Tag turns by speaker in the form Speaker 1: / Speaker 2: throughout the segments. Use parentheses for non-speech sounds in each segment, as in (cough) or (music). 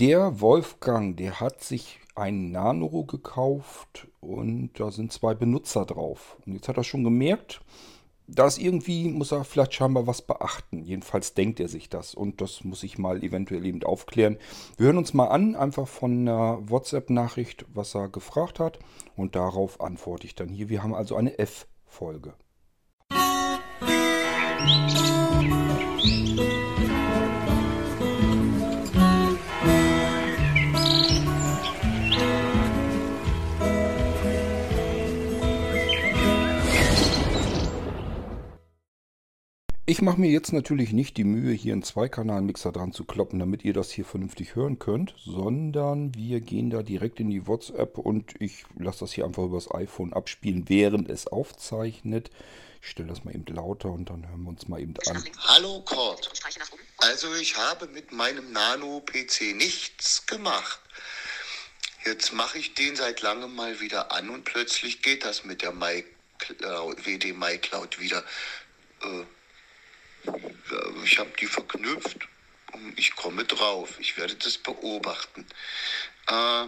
Speaker 1: Der Wolfgang, der hat sich ein Nano gekauft und da sind zwei Benutzer drauf. Und jetzt hat er schon gemerkt, da ist irgendwie, muss er vielleicht scheinbar was beachten. Jedenfalls denkt er sich das und das muss ich mal eventuell eben aufklären. Wir hören uns mal an, einfach von einer WhatsApp-Nachricht, was er gefragt hat und darauf antworte ich dann hier. Wir haben also eine F-Folge. Ich mache mir jetzt natürlich nicht die Mühe, hier einen Zweikanal-Mixer dran zu kloppen, damit ihr das hier vernünftig hören könnt, sondern wir gehen da direkt in die WhatsApp und ich lasse das hier einfach übers iPhone abspielen, während es aufzeichnet. Ich stelle das mal eben lauter und dann hören wir uns mal eben an.
Speaker 2: Hallo Cord. Also ich habe mit meinem Nano-PC nichts gemacht. Jetzt mache ich den seit langem mal wieder an und plötzlich geht das mit der MyCloud, WD MyCloud wieder. Äh, ich habe die verknüpft und ich komme drauf. Ich werde das beobachten. Äh,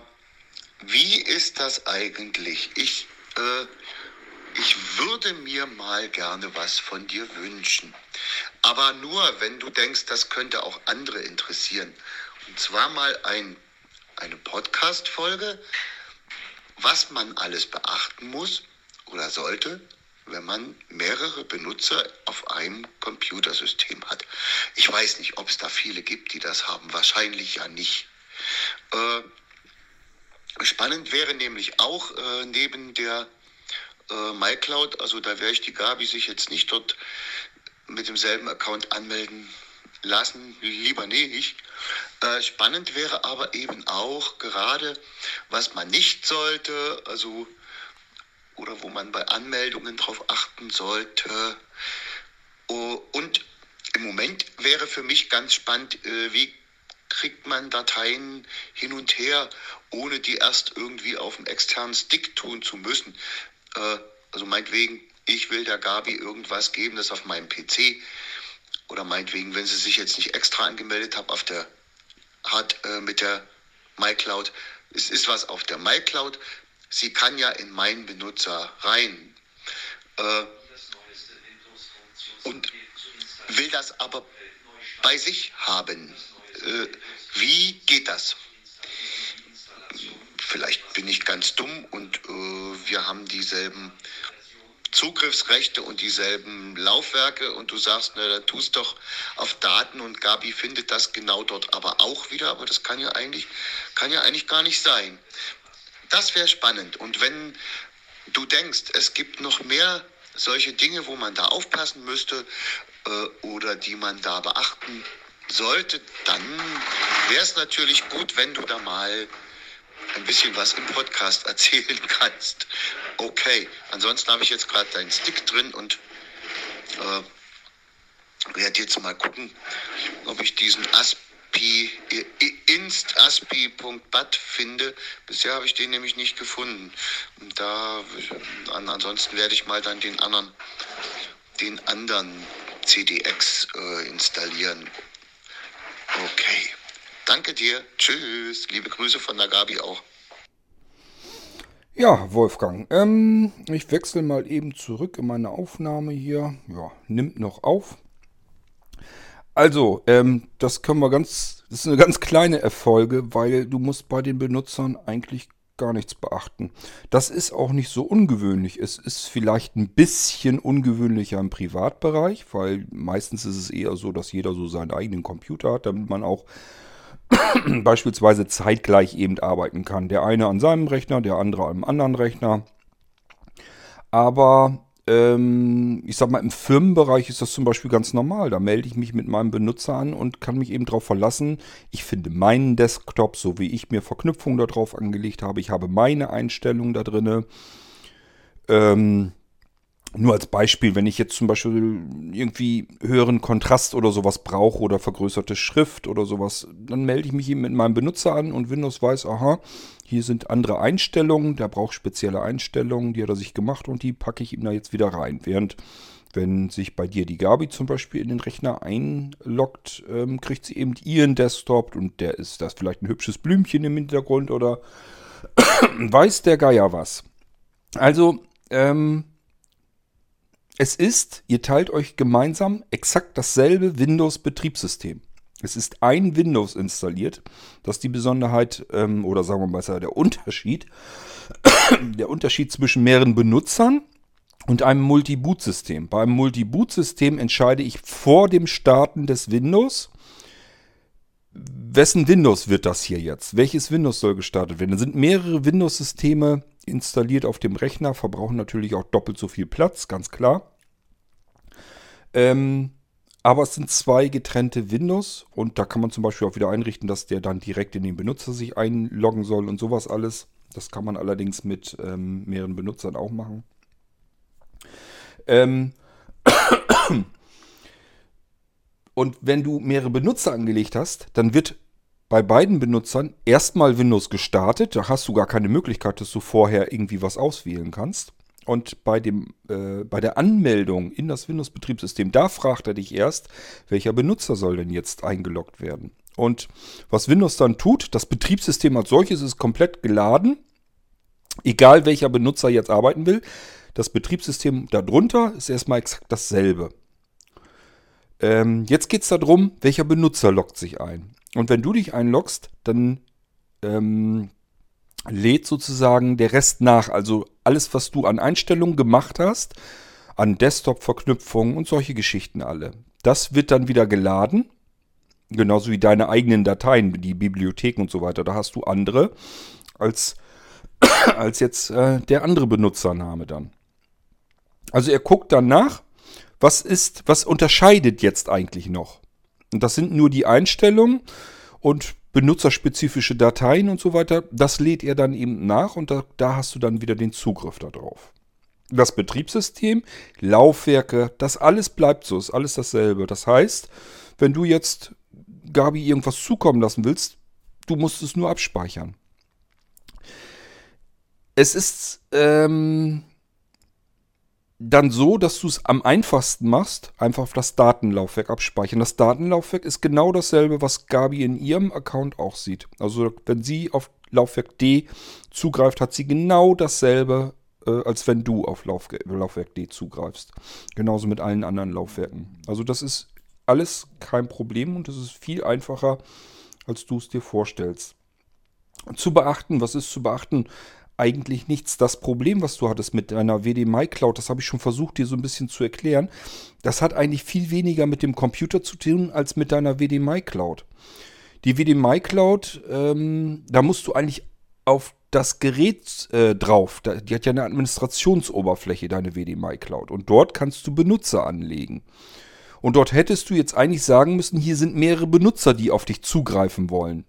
Speaker 2: wie ist das eigentlich? Ich, äh, ich würde mir mal gerne was von dir wünschen. Aber nur, wenn du denkst, das könnte auch andere interessieren. Und zwar mal ein, eine Podcast-Folge, was man alles beachten muss oder sollte, wenn man mehrere Benutzer auf einem Computersystem hat. Ich weiß nicht, ob es da viele gibt, die das haben. Wahrscheinlich ja nicht. Äh, spannend wäre nämlich auch äh, neben der äh, MyCloud, also da werde ich die Gabi sich jetzt nicht dort mit demselben Account anmelden lassen, lieber nicht. Äh, spannend wäre aber eben auch gerade, was man nicht sollte, also oder wo man bei Anmeldungen darauf achten sollte. Oh, und im Moment wäre für mich ganz spannend, äh, wie kriegt man Dateien hin und her, ohne die erst irgendwie auf dem externen Stick tun zu müssen. Äh, also meinetwegen, ich will der Gabi irgendwas geben, das auf meinem PC oder meinetwegen, wenn sie sich jetzt nicht extra angemeldet hat, auf der hat äh, mit der MyCloud, es ist was auf der MyCloud, sie kann ja in meinen Benutzer rein äh, und will das aber bei sich haben. Äh, wie geht das? Vielleicht bin ich ganz dumm und äh, wir haben dieselben Zugriffsrechte und dieselben Laufwerke und du sagst, na, dann tust doch auf Daten und Gabi findet das genau dort aber auch wieder, aber das kann ja eigentlich, kann ja eigentlich gar nicht sein. Das wäre spannend. Und wenn du denkst, es gibt noch mehr solche Dinge, wo man da aufpassen müsste äh, oder die man da beachten sollte, dann wäre es natürlich gut, wenn du da mal ein bisschen was im Podcast (laughs) erzählen kannst. Okay, ansonsten habe ich jetzt gerade deinen Stick drin und äh, werde jetzt mal gucken, ob ich diesen Asp aspi, instaspi.bat finde. Bisher habe ich den nämlich nicht gefunden. Und da, ansonsten werde ich mal dann den anderen, den anderen CDX äh, installieren. Okay. Danke dir. Tschüss. Liebe Grüße von der Gabi auch.
Speaker 1: Ja, Wolfgang, ähm, ich wechsle mal eben zurück in meine Aufnahme hier. Ja, nimmt noch auf. Also, ähm, das können wir ganz, das ist eine ganz kleine Erfolge, weil du musst bei den Benutzern eigentlich gar nichts beachten. Das ist auch nicht so ungewöhnlich. Es ist vielleicht ein bisschen ungewöhnlicher im Privatbereich, weil meistens ist es eher so, dass jeder so seinen eigenen Computer hat, damit man auch (coughs) beispielsweise zeitgleich eben arbeiten kann. Der eine an seinem Rechner, der andere an einem anderen Rechner. Aber ich sag mal, im Firmenbereich ist das zum Beispiel ganz normal. Da melde ich mich mit meinem Benutzer an und kann mich eben darauf verlassen. Ich finde meinen Desktop, so wie ich mir Verknüpfungen darauf angelegt habe. Ich habe meine Einstellungen da drin. Ähm, nur als Beispiel, wenn ich jetzt zum Beispiel irgendwie höheren Kontrast oder sowas brauche oder vergrößerte Schrift oder sowas, dann melde ich mich eben mit meinem Benutzer an und Windows weiß, aha, hier sind andere Einstellungen, der braucht spezielle Einstellungen, die hat er sich gemacht und die packe ich ihm da jetzt wieder rein. Während Wenn sich bei dir die Gabi zum Beispiel in den Rechner einloggt, ähm, kriegt sie eben ihren Desktop und der ist das vielleicht ein hübsches Blümchen im Hintergrund oder (clears throat) weiß der Geier was. Also, ähm, es ist, ihr teilt euch gemeinsam exakt dasselbe Windows-Betriebssystem. Es ist ein Windows installiert. Das ist die Besonderheit, ähm, oder sagen wir mal der Unterschied. (coughs) der Unterschied zwischen mehreren Benutzern und einem Multi-Boot-System. Beim Multi-Boot-System entscheide ich vor dem Starten des Windows, wessen Windows wird das hier jetzt? Welches Windows soll gestartet werden? Da sind mehrere Windows-Systeme installiert auf dem Rechner, verbrauchen natürlich auch doppelt so viel Platz, ganz klar. Ähm, aber es sind zwei getrennte Windows und da kann man zum Beispiel auch wieder einrichten, dass der dann direkt in den Benutzer sich einloggen soll und sowas alles. Das kann man allerdings mit ähm, mehreren Benutzern auch machen. Ähm (coughs) und wenn du mehrere Benutzer angelegt hast, dann wird bei beiden Benutzern erstmal Windows gestartet. Da hast du gar keine Möglichkeit, dass du vorher irgendwie was auswählen kannst. Und bei, dem, äh, bei der Anmeldung in das Windows-Betriebssystem, da fragt er dich erst, welcher Benutzer soll denn jetzt eingeloggt werden. Und was Windows dann tut, das Betriebssystem als solches ist komplett geladen, egal welcher Benutzer jetzt arbeiten will. Das Betriebssystem darunter ist erstmal exakt dasselbe. Ähm, jetzt geht es darum, welcher Benutzer loggt sich ein. Und wenn du dich einloggst, dann ähm, lädt sozusagen der Rest nach. Also alles, was du an Einstellungen gemacht hast, an Desktop-Verknüpfungen und solche Geschichten alle. Das wird dann wieder geladen. Genauso wie deine eigenen Dateien, die Bibliotheken und so weiter. Da hast du andere als, (clears throat) als jetzt äh, der andere Benutzername dann. Also er guckt dann nach, was ist, was unterscheidet jetzt eigentlich noch? Und das sind nur die Einstellungen und benutzerspezifische Dateien und so weiter. Das lädt er dann eben nach und da, da hast du dann wieder den Zugriff darauf. Das Betriebssystem, Laufwerke, das alles bleibt so, ist alles dasselbe. Das heißt, wenn du jetzt Gabi irgendwas zukommen lassen willst, du musst es nur abspeichern. Es ist ähm, dann so, dass du es am einfachsten machst, einfach auf das Datenlaufwerk abspeichern. Das Datenlaufwerk ist genau dasselbe, was Gabi in ihrem Account auch sieht. Also wenn sie auf Laufwerk D zugreift, hat sie genau dasselbe, äh, als wenn du auf Lauf Laufwerk D zugreifst. Genauso mit allen anderen Laufwerken. Also das ist alles kein Problem und es ist viel einfacher, als du es dir vorstellst. Zu beachten, was ist zu beachten? Eigentlich nichts. Das Problem, was du hattest mit deiner WDMI Cloud, das habe ich schon versucht, dir so ein bisschen zu erklären. Das hat eigentlich viel weniger mit dem Computer zu tun als mit deiner WDMI Cloud. Die WDMI Cloud, ähm, da musst du eigentlich auf das Gerät äh, drauf. Die hat ja eine Administrationsoberfläche, deine WDMI Cloud. Und dort kannst du Benutzer anlegen. Und dort hättest du jetzt eigentlich sagen müssen, hier sind mehrere Benutzer, die auf dich zugreifen wollen.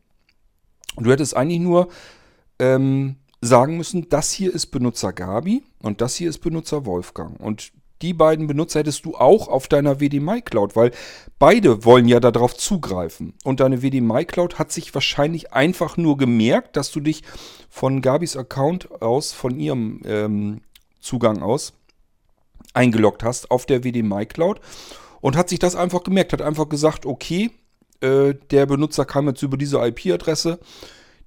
Speaker 1: Und du hättest eigentlich nur ähm, sagen müssen, das hier ist Benutzer Gabi und das hier ist Benutzer Wolfgang. Und die beiden Benutzer hättest du auch auf deiner WDMI Cloud, weil beide wollen ja darauf zugreifen. Und deine WDMI Cloud hat sich wahrscheinlich einfach nur gemerkt, dass du dich von Gabis Account aus, von ihrem ähm, Zugang aus, eingeloggt hast auf der WDMI Cloud und hat sich das einfach gemerkt, hat einfach gesagt, okay, äh, der Benutzer kam jetzt über diese IP-Adresse,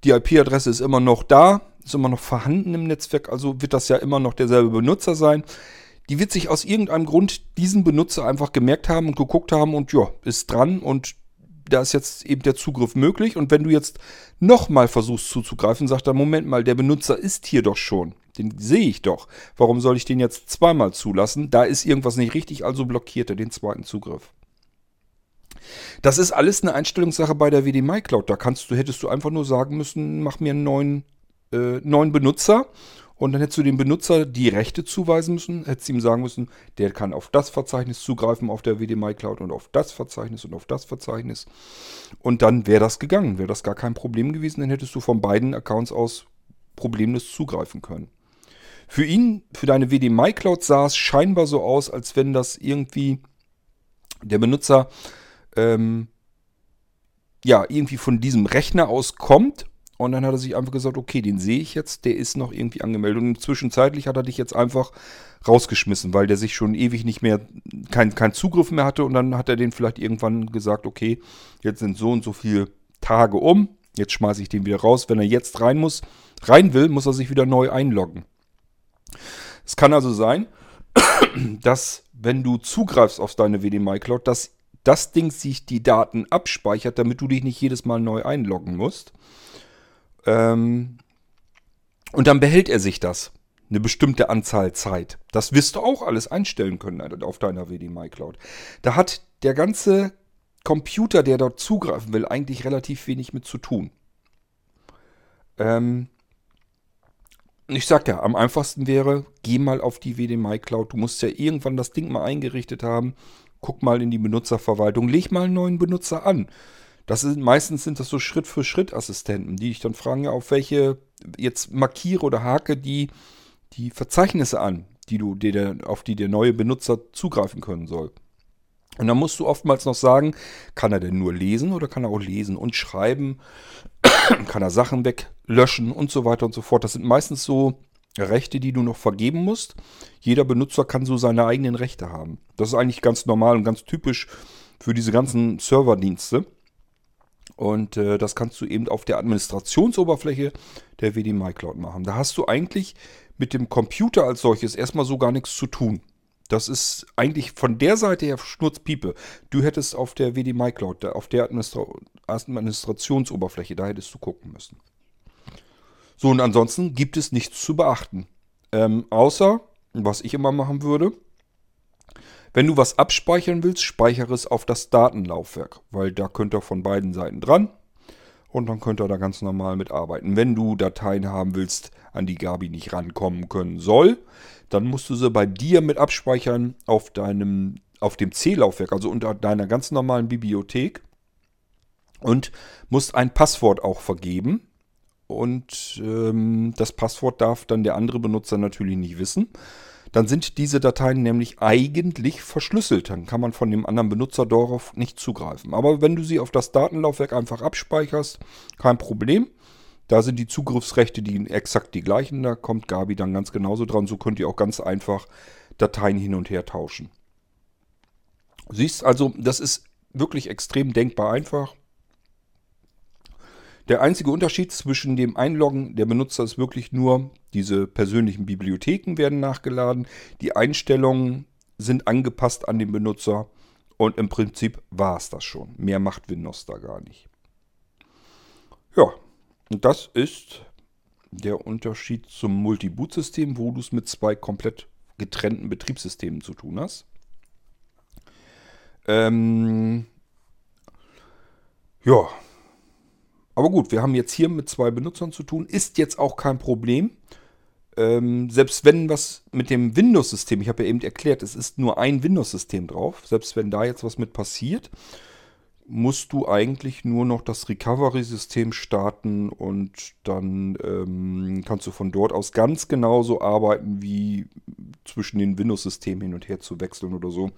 Speaker 1: die IP-Adresse ist immer noch da, ist immer noch vorhanden im Netzwerk, also wird das ja immer noch derselbe Benutzer sein. Die wird sich aus irgendeinem Grund diesen Benutzer einfach gemerkt haben und geguckt haben und ja, ist dran und da ist jetzt eben der Zugriff möglich. Und wenn du jetzt nochmal versuchst zuzugreifen, sagt er, Moment mal, der Benutzer ist hier doch schon. Den sehe ich doch. Warum soll ich den jetzt zweimal zulassen? Da ist irgendwas nicht richtig, also blockiert er den zweiten Zugriff. Das ist alles eine Einstellungssache bei der WD Cloud. Da kannst du, hättest du einfach nur sagen müssen, mach mir einen neuen äh, neuen Benutzer und dann hättest du dem Benutzer die Rechte zuweisen müssen, hättest ihm sagen müssen, der kann auf das Verzeichnis zugreifen auf der WDMI Cloud und auf das Verzeichnis und auf das Verzeichnis. Und dann wäre das gegangen, wäre das gar kein Problem gewesen, dann hättest du von beiden Accounts aus problemlos zugreifen können. Für ihn, für deine WDMI Cloud sah es scheinbar so aus, als wenn das irgendwie der Benutzer ähm, ja irgendwie von diesem Rechner aus kommt Und dann hat er sich einfach gesagt, okay, den sehe ich jetzt, der ist noch irgendwie angemeldet. Und zwischenzeitlich hat er dich jetzt einfach rausgeschmissen, weil der sich schon ewig nicht mehr, keinen kein Zugriff mehr hatte. Und dann hat er den vielleicht irgendwann gesagt, okay, jetzt sind so und so viele Tage um, jetzt schmeiße ich den wieder raus. Wenn er jetzt rein muss, rein will, muss er sich wieder neu einloggen. Es kann also sein, (coughs) dass wenn du zugreifst auf deine WD Cloud, dass das Ding sich die Daten abspeichert, damit du dich nicht jedes Mal neu einloggen musst. Ähm, und dann behält er sich das. Eine bestimmte Anzahl Zeit. Das wirst du auch alles einstellen können auf deiner WD Cloud. Da hat der ganze Computer, der dort zugreifen will, eigentlich relativ wenig mit zu tun. Ähm, ich sag ja, am einfachsten wäre, geh mal auf die WD Cloud. Du musst ja irgendwann das Ding mal eingerichtet haben. Guck mal in die Benutzerverwaltung. Leg mal einen neuen Benutzer an. Das sind, meistens sind das so Schritt-für-Schritt-Assistenten, die dich dann fragen, auf welche jetzt markiere oder hake die, die Verzeichnisse an, die du, die der, auf die der neue Benutzer zugreifen können soll. Und dann musst du oftmals noch sagen, kann er denn nur lesen oder kann er auch lesen und schreiben? (clears throat) kann er Sachen weglöschen und so weiter und so fort. Das sind meistens so Rechte, die du noch vergeben musst. Jeder Benutzer kann so seine eigenen Rechte haben. Das ist eigentlich ganz normal und ganz typisch für diese ganzen Serverdienste. Und äh, das kannst du eben auf der Administrationsoberfläche der WD MyCloud machen. Da hast du eigentlich mit dem Computer als solches erstmal so gar nichts zu tun. Das ist eigentlich von der Seite her Schnurzpiepe. Du hättest auf der WD MyCloud, auf der Administra Administrationsoberfläche, da hättest du gucken müssen. So, und ansonsten gibt es nichts zu beachten. Ähm, außer, was ich immer machen würde, wenn du was abspeichern willst, speichere es auf das Datenlaufwerk, weil da könnt ihr von beiden Seiten dran und dann könnt ihr da ganz normal mitarbeiten. Wenn du Dateien haben willst, an die Gabi nicht rankommen können soll, dann musst du sie bei dir mit abspeichern auf deinem auf dem C-Laufwerk, also unter deiner ganz normalen Bibliothek und musst ein Passwort auch vergeben. Und ähm, das Passwort darf dann der andere Benutzer natürlich nicht wissen. Dann sind diese Dateien nämlich eigentlich verschlüsselt. Dann kann man von dem anderen Benutzer darauf nicht zugreifen. Aber wenn du sie auf das Datenlaufwerk einfach abspeicherst, kein Problem. Da sind die Zugriffsrechte die exakt die gleichen. Da kommt Gabi dann ganz genauso dran. So könnt ihr auch ganz einfach Dateien hin und her tauschen. Siehst also, das ist wirklich extrem denkbar einfach. Der einzige Unterschied zwischen dem Einloggen der Benutzer ist wirklich nur, diese persönlichen Bibliotheken werden nachgeladen, die Einstellungen sind angepasst an den Benutzer und im Prinzip war es das schon. Mehr macht Windows da gar nicht. Ja, und das ist der Unterschied zum Multi-Boot-System, wo du es mit zwei komplett getrennten Betriebssystemen zu tun hast. Ähm, ja, aber gut, wir haben jetzt hier mit zwei Benutzern zu tun. Ist jetzt auch kein Problem. Ähm, selbst wenn was mit dem Windows-System, ich habe ja eben erklärt, es ist nur ein Windows-System drauf. Selbst wenn da jetzt was mit passiert, musst du eigentlich nur noch das Recovery-System starten und dann ähm, kannst du von dort aus ganz genauso arbeiten, wie zwischen den Windows-Systemen hin und her zu wechseln oder so.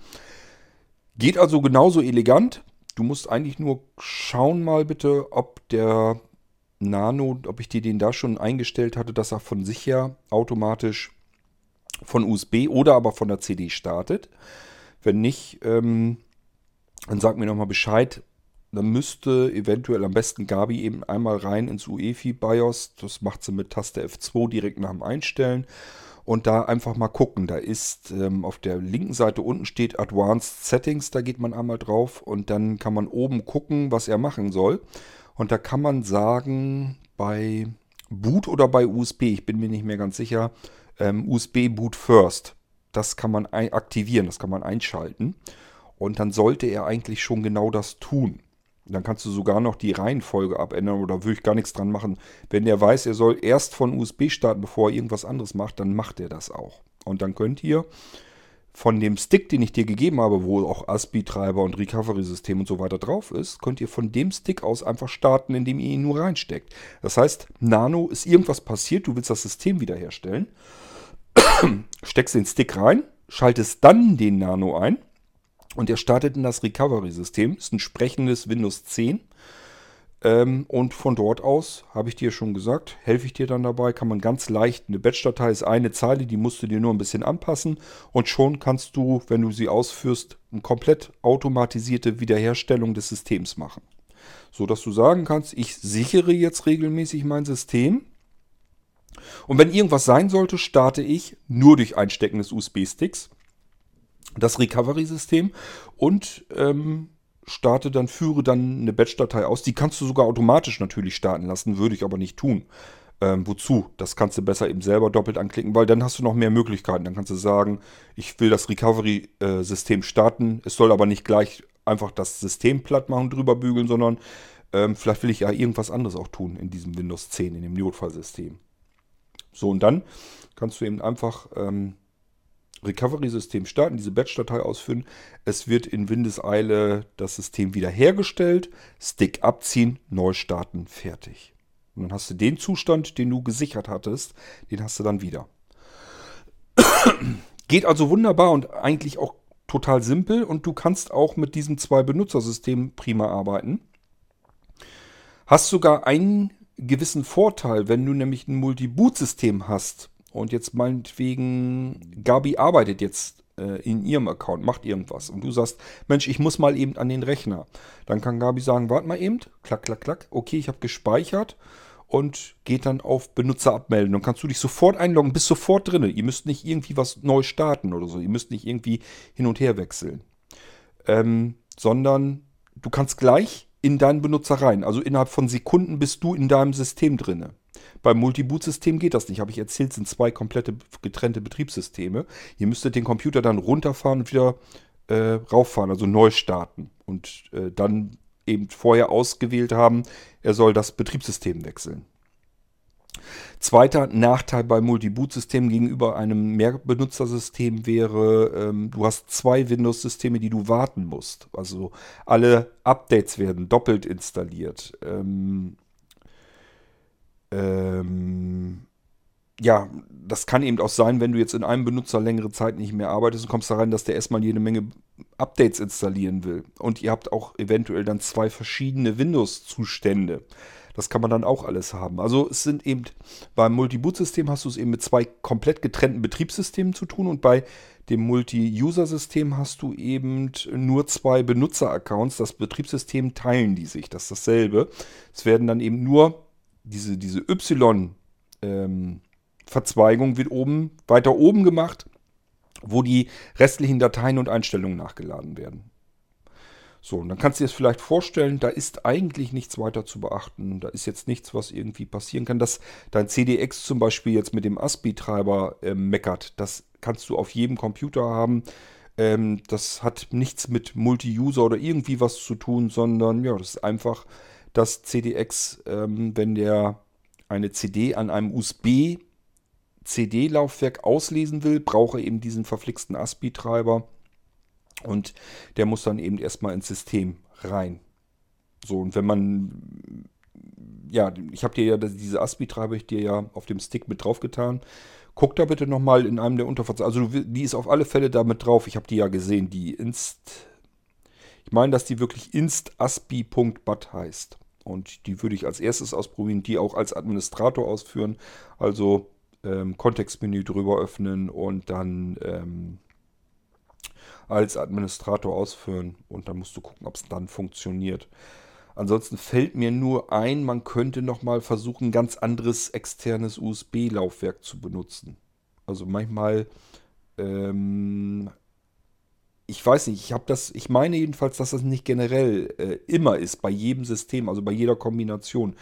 Speaker 1: Geht also genauso elegant. Du musst eigentlich nur schauen mal bitte, ob der Nano, ob ich dir den da schon eingestellt hatte, dass er von sich her automatisch von USB oder aber von der CD startet. Wenn nicht, ähm, dann sag mir nochmal Bescheid. Dann müsste eventuell am besten Gabi eben einmal rein ins UEFI BIOS. Das macht sie mit Taste F2 direkt nach dem Einstellen und da einfach mal gucken. Da ist ähm, auf der linken Seite unten steht Advanced Settings, da geht man einmal drauf und dann kann man oben gucken, was er machen soll. Und da kann man sagen, bei Boot oder bei USB, ich bin mir nicht mehr ganz sicher, ähm, USB Boot First. Das kann man aktivieren, das kann man einschalten. Und dann sollte er eigentlich schon genau das tun. Dann kannst du sogar noch die Reihenfolge abändern oder würde ich gar nichts dran machen. Wenn der weiß, er soll erst von USB starten, bevor er irgendwas anderes macht, dann macht er das auch. Und dann könnt ihr von dem Stick, den ich dir gegeben habe, wo auch ASPI-Treiber und Recovery-System und so weiter drauf ist, könnt ihr von dem Stick aus einfach starten, indem ihr ihn nur reinsteckt. Das heißt, Nano ist irgendwas passiert, du willst das System wiederherstellen, (clears throat) steckst den Stick rein, schaltest dann den Nano ein und er startet in das Recovery-System. Ist ein sprechendes Windows 10. Ähm, und von dort aus, habe ich dir schon gesagt, helfe ich dir dann dabei, kann man ganz leicht, eine Batch-Datei ist eine Zeile, die musst du dir nur ein bisschen anpassen und schon kannst du, wenn du sie ausführst, eine komplett automatisierte Wiederherstellung des Systems machen. So dass du sagen kannst, ich sichere jetzt regelmäßig mein System und wenn irgendwas sein sollte, starte ich nur durch Einstecken des USB-Sticks das Recovery-System und ähm, starte dann, führe dann eine Batch-Datei aus. Die kannst du sogar automatisch natürlich starten lassen, würde ich aber nicht tun. Ähm, wozu? Das kannst du besser eben selber doppelt anklicken, weil dann hast du noch mehr Möglichkeiten. Dann kannst du sagen, ich will das Recovery-System starten. Es soll aber nicht gleich einfach das System platt machen, drüber bügeln, sondern ähm, vielleicht will ich ja irgendwas anderes auch tun in diesem Windows 10, in dem Notfallsystem. So, und dann kannst du eben einfach ähm, Recovery-System starten, diese Batch-Datei ausführen. Es wird in Windeseile das System wiederhergestellt, Stick abziehen, neu starten, fertig. Und dann hast du den Zustand, den du gesichert hattest, den hast du dann wieder. Geht also wunderbar und eigentlich auch total simpel und du kannst auch mit diesem zwei Benutzersystem prima arbeiten. Hast sogar einen gewissen Vorteil, wenn du nämlich ein Multi-Boot-System hast und jetzt meinetwegen, Gabi arbeitet jetzt äh, in ihrem Account, macht irgendwas und du sagst, Mensch, ich muss mal eben an den Rechner. Dann kann Gabi sagen, warte mal eben, klack, klack, klack, okay, ich habe gespeichert und geht dann auf Benutzer abmelden. Dann kannst du dich sofort einloggen, bist sofort drin. Ihr müsst nicht irgendwie was neu starten oder so. Ihr müsst nicht irgendwie hin und her wechseln. Ähm, sondern du kannst gleich in deinen Benutzer rein. Also innerhalb von Sekunden bist du in deinem System drinne. Beim Multiboot-System geht das nicht. Habe ich erzählt, sind zwei komplette getrennte Betriebssysteme. Ihr müsstet den Computer dann runterfahren und wieder äh, rauffahren, also neu starten. Und äh, dann eben vorher ausgewählt haben, er soll das Betriebssystem wechseln. Zweiter Nachteil beim Multi-Boot-System gegenüber einem Mehrbenutzersystem wäre, ähm, du hast zwei Windows-Systeme, die du warten musst. Also alle Updates werden doppelt installiert. Ähm, ähm, ja, das kann eben auch sein, wenn du jetzt in einem Benutzer längere Zeit nicht mehr arbeitest und kommst da rein, dass der erstmal jede Menge Updates installieren will. Und ihr habt auch eventuell dann zwei verschiedene Windows-Zustände. Das kann man dann auch alles haben. Also es sind eben, beim Multi-Boot-System hast du es eben mit zwei komplett getrennten Betriebssystemen zu tun und bei dem Multi-User-System hast du eben nur zwei Benutzer-Accounts. Das Betriebssystem teilen die sich. Das ist dasselbe. Es werden dann eben nur diese, diese Y-Verzweigung ähm, wird oben, weiter oben gemacht, wo die restlichen Dateien und Einstellungen nachgeladen werden. So, und dann kannst du dir das vielleicht vorstellen, da ist eigentlich nichts weiter zu beachten. Da ist jetzt nichts, was irgendwie passieren kann. Dass dein CDX zum Beispiel jetzt mit dem ASPI-Treiber äh, meckert, das kannst du auf jedem Computer haben. Ähm, das hat nichts mit Multi-User oder irgendwie was zu tun, sondern ja, das ist einfach das CDX, ähm, wenn der eine CD an einem USB CD-Laufwerk auslesen will, braucht er eben diesen verflixten ASPI-Treiber und der muss dann eben erstmal ins System rein. So, und wenn man, ja, ich habe dir ja diese ASPI-Treiber ich dir ja auf dem Stick mit drauf getan. Guck da bitte nochmal in einem der Unterverzeichnisse. Also die ist auf alle Fälle damit drauf. Ich habe die ja gesehen, die Inst. Ich meine, dass die wirklich instaspi.bat heißt. Und die würde ich als erstes ausprobieren, die auch als Administrator ausführen. Also ähm, Kontextmenü drüber öffnen und dann ähm, als Administrator ausführen. Und dann musst du gucken, ob es dann funktioniert. Ansonsten fällt mir nur ein, man könnte nochmal versuchen, ein ganz anderes externes USB-Laufwerk zu benutzen. Also manchmal ähm, ich weiß nicht, ich habe das, ich meine jedenfalls, dass das nicht generell äh, immer ist, bei jedem System, also bei jeder Kombination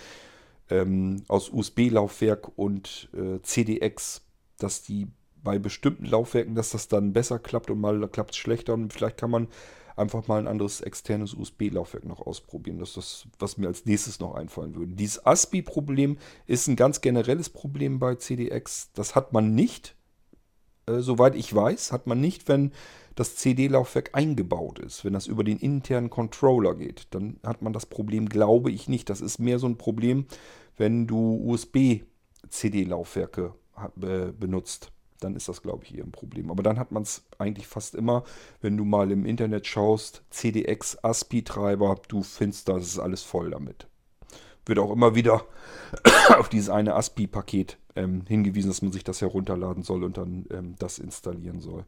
Speaker 1: ähm, aus USB-Laufwerk und äh, CDX, dass die bei bestimmten Laufwerken, dass das dann besser klappt und mal klappt es schlechter und vielleicht kann man einfach mal ein anderes externes USB-Laufwerk noch ausprobieren. Das ist das, was mir als nächstes noch einfallen würde. Dieses ASPI-Problem ist ein ganz generelles Problem bei CDX. Das hat man nicht, äh, soweit ich weiß, hat man nicht, wenn das CD-Laufwerk eingebaut ist, wenn das über den internen Controller geht, dann hat man das Problem, glaube ich, nicht. Das ist mehr so ein Problem, wenn du USB-CD-Laufwerke benutzt. Dann ist das, glaube ich, eher ein Problem. Aber dann hat man es eigentlich fast immer, wenn du mal im Internet schaust, CDX, ASPI-Treiber, du findest, das ist alles voll damit. wird auch immer wieder (coughs) auf dieses eine ASPI-Paket ähm, hingewiesen, dass man sich das herunterladen soll und dann ähm, das installieren soll.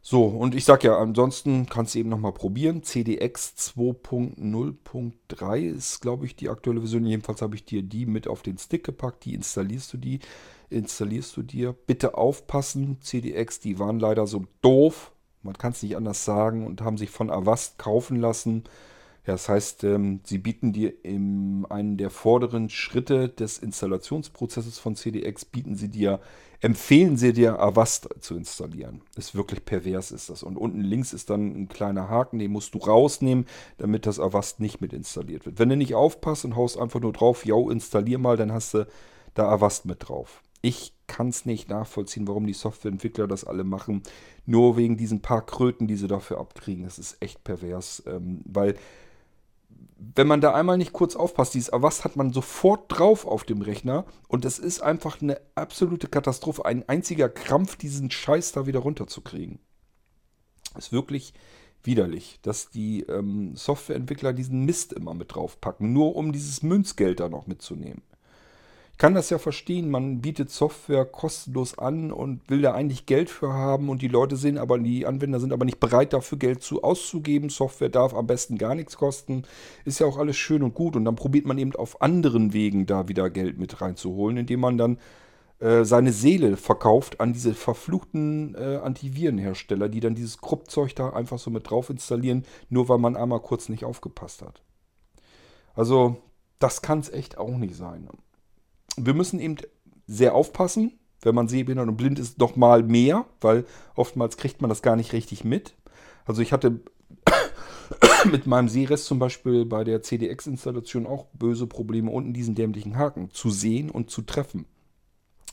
Speaker 1: So, und ich sag ja, ansonsten kannst du eben nochmal probieren. CDX 2.0.3 ist, glaube ich, die aktuelle Version. Jedenfalls habe ich dir die mit auf den Stick gepackt. Die installierst du die, installierst du dir. Bitte aufpassen, CDX, die waren leider so doof. Man kann es nicht anders sagen und haben sich von Avast kaufen lassen. Das heißt, ähm, sie bieten dir in einen der vorderen Schritte des Installationsprozesses von CDX, bieten sie dir empfehlen sie dir, Avast zu installieren. Ist wirklich pervers, ist das. Und unten links ist dann ein kleiner Haken, den musst du rausnehmen, damit das Avast nicht mit installiert wird. Wenn du nicht aufpasst und haust einfach nur drauf, yo, installier mal, dann hast du da Avast mit drauf. Ich kann es nicht nachvollziehen, warum die Softwareentwickler das alle machen. Nur wegen diesen paar Kröten, die sie dafür abkriegen. Das ist echt pervers, ähm, weil wenn man da einmal nicht kurz aufpasst, dieses Avast hat man sofort drauf auf dem Rechner und es ist einfach eine absolute Katastrophe, ein einziger Krampf, diesen Scheiß da wieder runterzukriegen. Ist wirklich widerlich, dass die ähm, Softwareentwickler diesen Mist immer mit draufpacken, nur um dieses Münzgeld da noch mitzunehmen kann das ja verstehen. Man bietet Software kostenlos an und will da eigentlich Geld für haben und die Leute sind aber, die Anwender sind aber nicht bereit dafür Geld zu auszugeben. Software darf am besten gar nichts kosten. Ist ja auch alles schön und gut und dann probiert man eben auf anderen Wegen da wieder Geld mit reinzuholen, indem man dann äh, seine Seele verkauft an diese verfluchten äh, Antivirenhersteller, die dann dieses Kruppzeug da einfach so mit drauf installieren, nur weil man einmal kurz nicht aufgepasst hat. Also, das kann es echt auch nicht sein wir müssen eben sehr aufpassen. Wenn man sehbehindert und blind ist, noch mal mehr, weil oftmals kriegt man das gar nicht richtig mit. Also ich hatte (coughs) mit meinem Sehrest zum Beispiel bei der CDX-Installation auch böse Probleme, unten diesen dämlichen Haken zu sehen und zu treffen.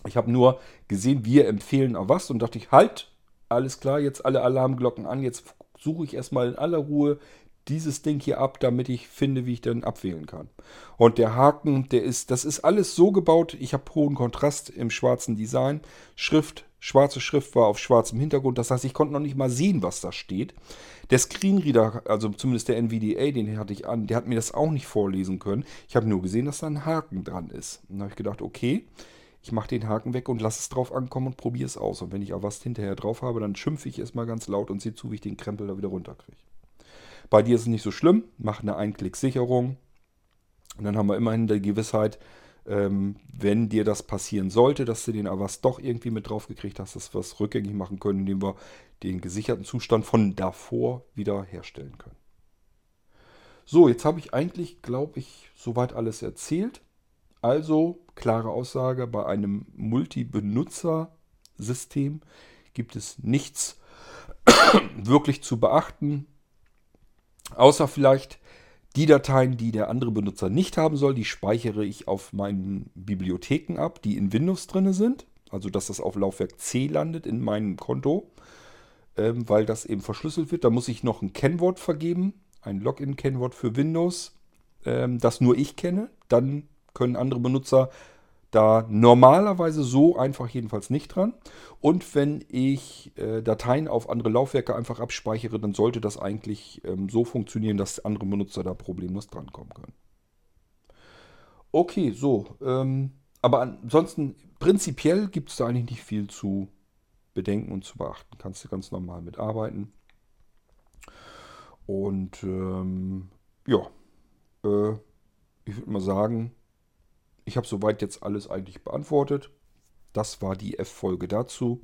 Speaker 1: Ich habe nur gesehen, wir empfehlen auch was und dachte ich, halt, alles klar, jetzt alle Alarmglocken an, jetzt suche ich erstmal in aller Ruhe dieses Ding hier ab, damit ich finde, wie ich dann abwählen kann. Und der Haken, der ist, das ist alles so gebaut. Ich habe hohen Kontrast im schwarzen Design. Schrift, schwarze Schrift war auf schwarzem Hintergrund. Das heißt, ich konnte noch nicht mal sehen, was da steht. Der Screenreader, also zumindest der NVDA, den hatte ich an, der hat mir das auch nicht vorlesen können. Ich habe nur gesehen, dass da ein Haken dran ist. Und dann habe ich gedacht, okay, ich mache den Haken weg und lasse es drauf ankommen und probiere es aus. Und wenn ich auch was hinterher drauf habe, dann schimpfe ich erstmal ganz laut und sehe zu, wie ich den Krempel da wieder runterkriege. Bei dir ist es nicht so schlimm. Mach eine Einklick-Sicherung. Und dann haben wir immerhin die Gewissheit, ähm, wenn dir das passieren sollte, dass du den Avast doch irgendwie mit drauf gekriegt hast, dass wir es rückgängig machen können, indem wir den gesicherten Zustand von davor wieder herstellen können. So, jetzt habe ich eigentlich, glaube ich, soweit alles erzählt. Also, klare Aussage, bei einem Multi-Benutzer-System gibt es nichts (clears throat) wirklich zu beachten. Außer vielleicht die Dateien, die der andere Benutzer nicht haben soll, die speichere ich auf meinen Bibliotheken ab, die in Windows drin sind. Also dass das auf Laufwerk C landet in meinem Konto, ähm, weil das eben verschlüsselt wird. Da muss ich noch ein Kennwort vergeben, ein Login-Kennwort für Windows, ähm, das nur ich kenne. Dann können andere Benutzer da normalerweise so einfach jedenfalls nicht dran. Und wenn ich äh, Dateien auf andere Laufwerke einfach abspeichere, dann sollte das eigentlich ähm, so funktionieren, dass andere Benutzer da problemlos drankommen können. Okay, so. Ähm, aber ansonsten, prinzipiell gibt es da eigentlich nicht viel zu bedenken und zu beachten. Kannst du ganz normal mitarbeiten. Und ähm, ja, äh, ich würde mal sagen, ich habe soweit jetzt alles eigentlich beantwortet. Das war die F-Folge dazu.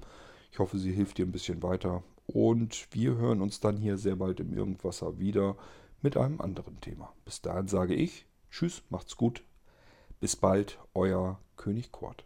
Speaker 1: Ich hoffe, sie hilft dir ein bisschen weiter. Und wir hören uns dann hier sehr bald im Irgendwasser wieder mit einem anderen Thema. Bis dahin sage ich Tschüss, macht's gut. Bis bald, euer König Kurt.